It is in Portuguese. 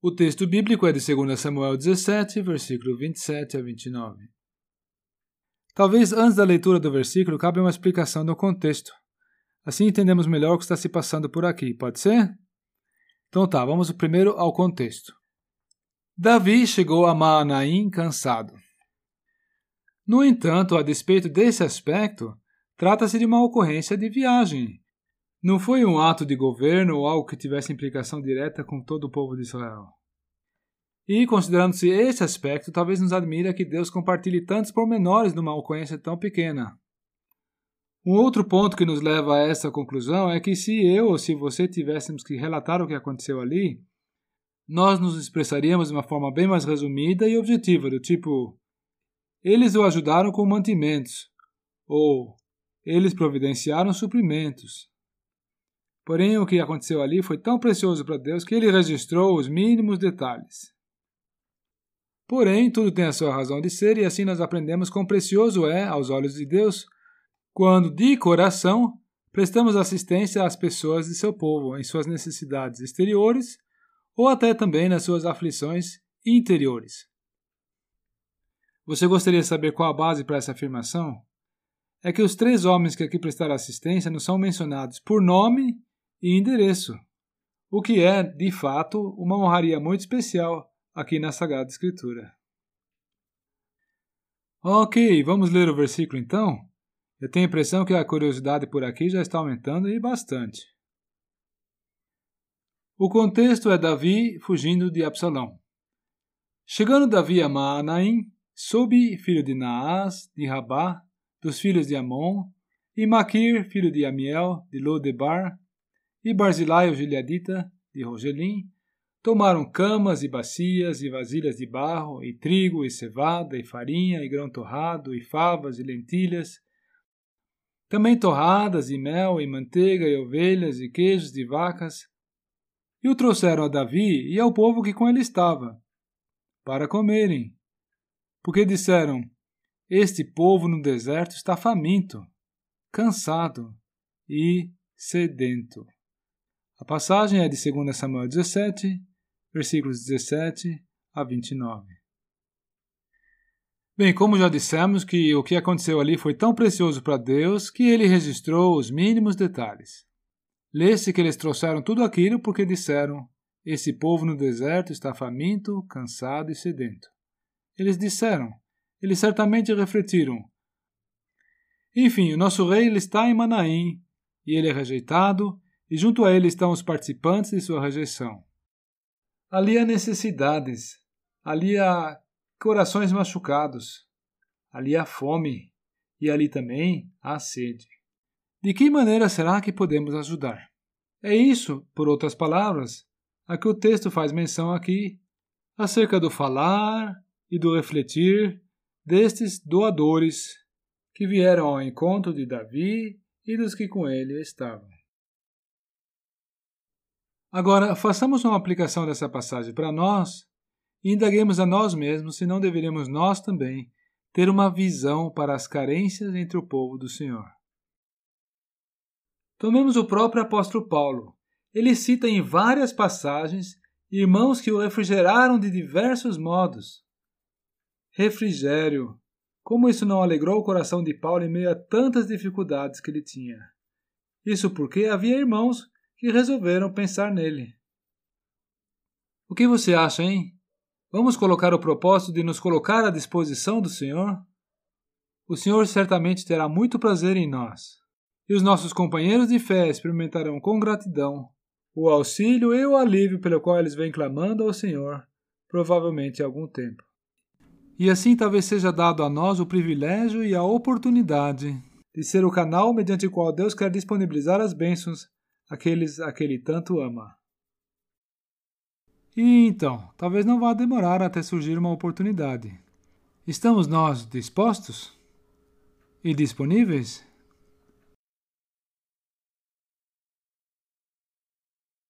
O texto bíblico é de 2 Samuel 17, versículo 27 a 29. Talvez antes da leitura do versículo cabe uma explicação do contexto. Assim entendemos melhor o que está se passando por aqui, pode ser? Então tá, vamos primeiro ao contexto. Davi chegou a Maanaim cansado. No entanto, a despeito desse aspecto, trata-se de uma ocorrência de viagem. Não foi um ato de governo ou algo que tivesse implicação direta com todo o povo de Israel. E, considerando-se esse aspecto, talvez nos admira que Deus compartilhe tantos pormenores numa ocorrência tão pequena. Um outro ponto que nos leva a essa conclusão é que se eu ou se você tivéssemos que relatar o que aconteceu ali, nós nos expressaríamos de uma forma bem mais resumida e objetiva, do tipo: eles o ajudaram com mantimentos, ou eles providenciaram suprimentos. Porém, o que aconteceu ali foi tão precioso para Deus que ele registrou os mínimos detalhes. Porém, tudo tem a sua razão de ser, e assim nós aprendemos quão precioso é, aos olhos de Deus, quando, de coração, prestamos assistência às pessoas de seu povo em suas necessidades exteriores ou até também nas suas aflições interiores. Você gostaria de saber qual a base para essa afirmação? É que os três homens que aqui prestaram assistência não são mencionados por nome e endereço, o que é, de fato, uma honraria muito especial aqui na Sagrada Escritura. Ok, vamos ler o versículo então? Eu tenho a impressão que a curiosidade por aqui já está aumentando e bastante. O contexto é Davi fugindo de Absalão. Chegando Davi a Maanaim, Sobi, filho de Naás, de Rabá, dos filhos de Amon, e Maquir, filho de Amiel, de Lodebar, e Barzilai, o Gileadita, de Rogelim, tomaram camas e bacias e vasilhas de barro, e trigo, e cevada, e farinha, e grão torrado, e favas, e lentilhas, também torradas, e mel, e manteiga, e ovelhas, e queijos de vacas, e o trouxeram a Davi e ao povo que com ele estava, para comerem. Porque disseram: Este povo no deserto está faminto, cansado e sedento. A passagem é de 2 Samuel 17, versículos 17 a 29. Bem, como já dissemos que o que aconteceu ali foi tão precioso para Deus que ele registrou os mínimos detalhes. Lê-se que eles trouxeram tudo aquilo porque disseram: Esse povo no deserto está faminto, cansado e sedento. Eles disseram, eles certamente refletiram. Enfim, o nosso rei ele está em Manaim, e ele é rejeitado, e junto a ele estão os participantes de sua rejeição. Ali há necessidades, ali há corações machucados. Ali há fome e ali também há sede. De que maneira será que podemos ajudar? É isso, por outras palavras, a que o texto faz menção aqui, acerca do falar e do refletir destes doadores que vieram ao encontro de Davi e dos que com ele estavam. Agora, façamos uma aplicação dessa passagem para nós e indaguemos a nós mesmos se não deveríamos nós também ter uma visão para as carências entre o povo do Senhor. Tomemos o próprio apóstolo Paulo. Ele cita em várias passagens irmãos que o refrigeraram de diversos modos. Refrigério. Como isso não alegrou o coração de Paulo em meio a tantas dificuldades que ele tinha? Isso porque havia irmãos que resolveram pensar nele. O que você acha, hein? Vamos colocar o propósito de nos colocar à disposição do Senhor? O Senhor certamente terá muito prazer em nós, e os nossos companheiros de fé experimentarão com gratidão o auxílio e o alívio pelo qual eles vêm clamando ao Senhor, provavelmente há algum tempo. E assim talvez seja dado a nós o privilégio e a oportunidade de ser o canal mediante o qual Deus quer disponibilizar as bênçãos àqueles a que Ele tanto ama. E então, talvez não vá demorar até surgir uma oportunidade. Estamos nós dispostos? E disponíveis?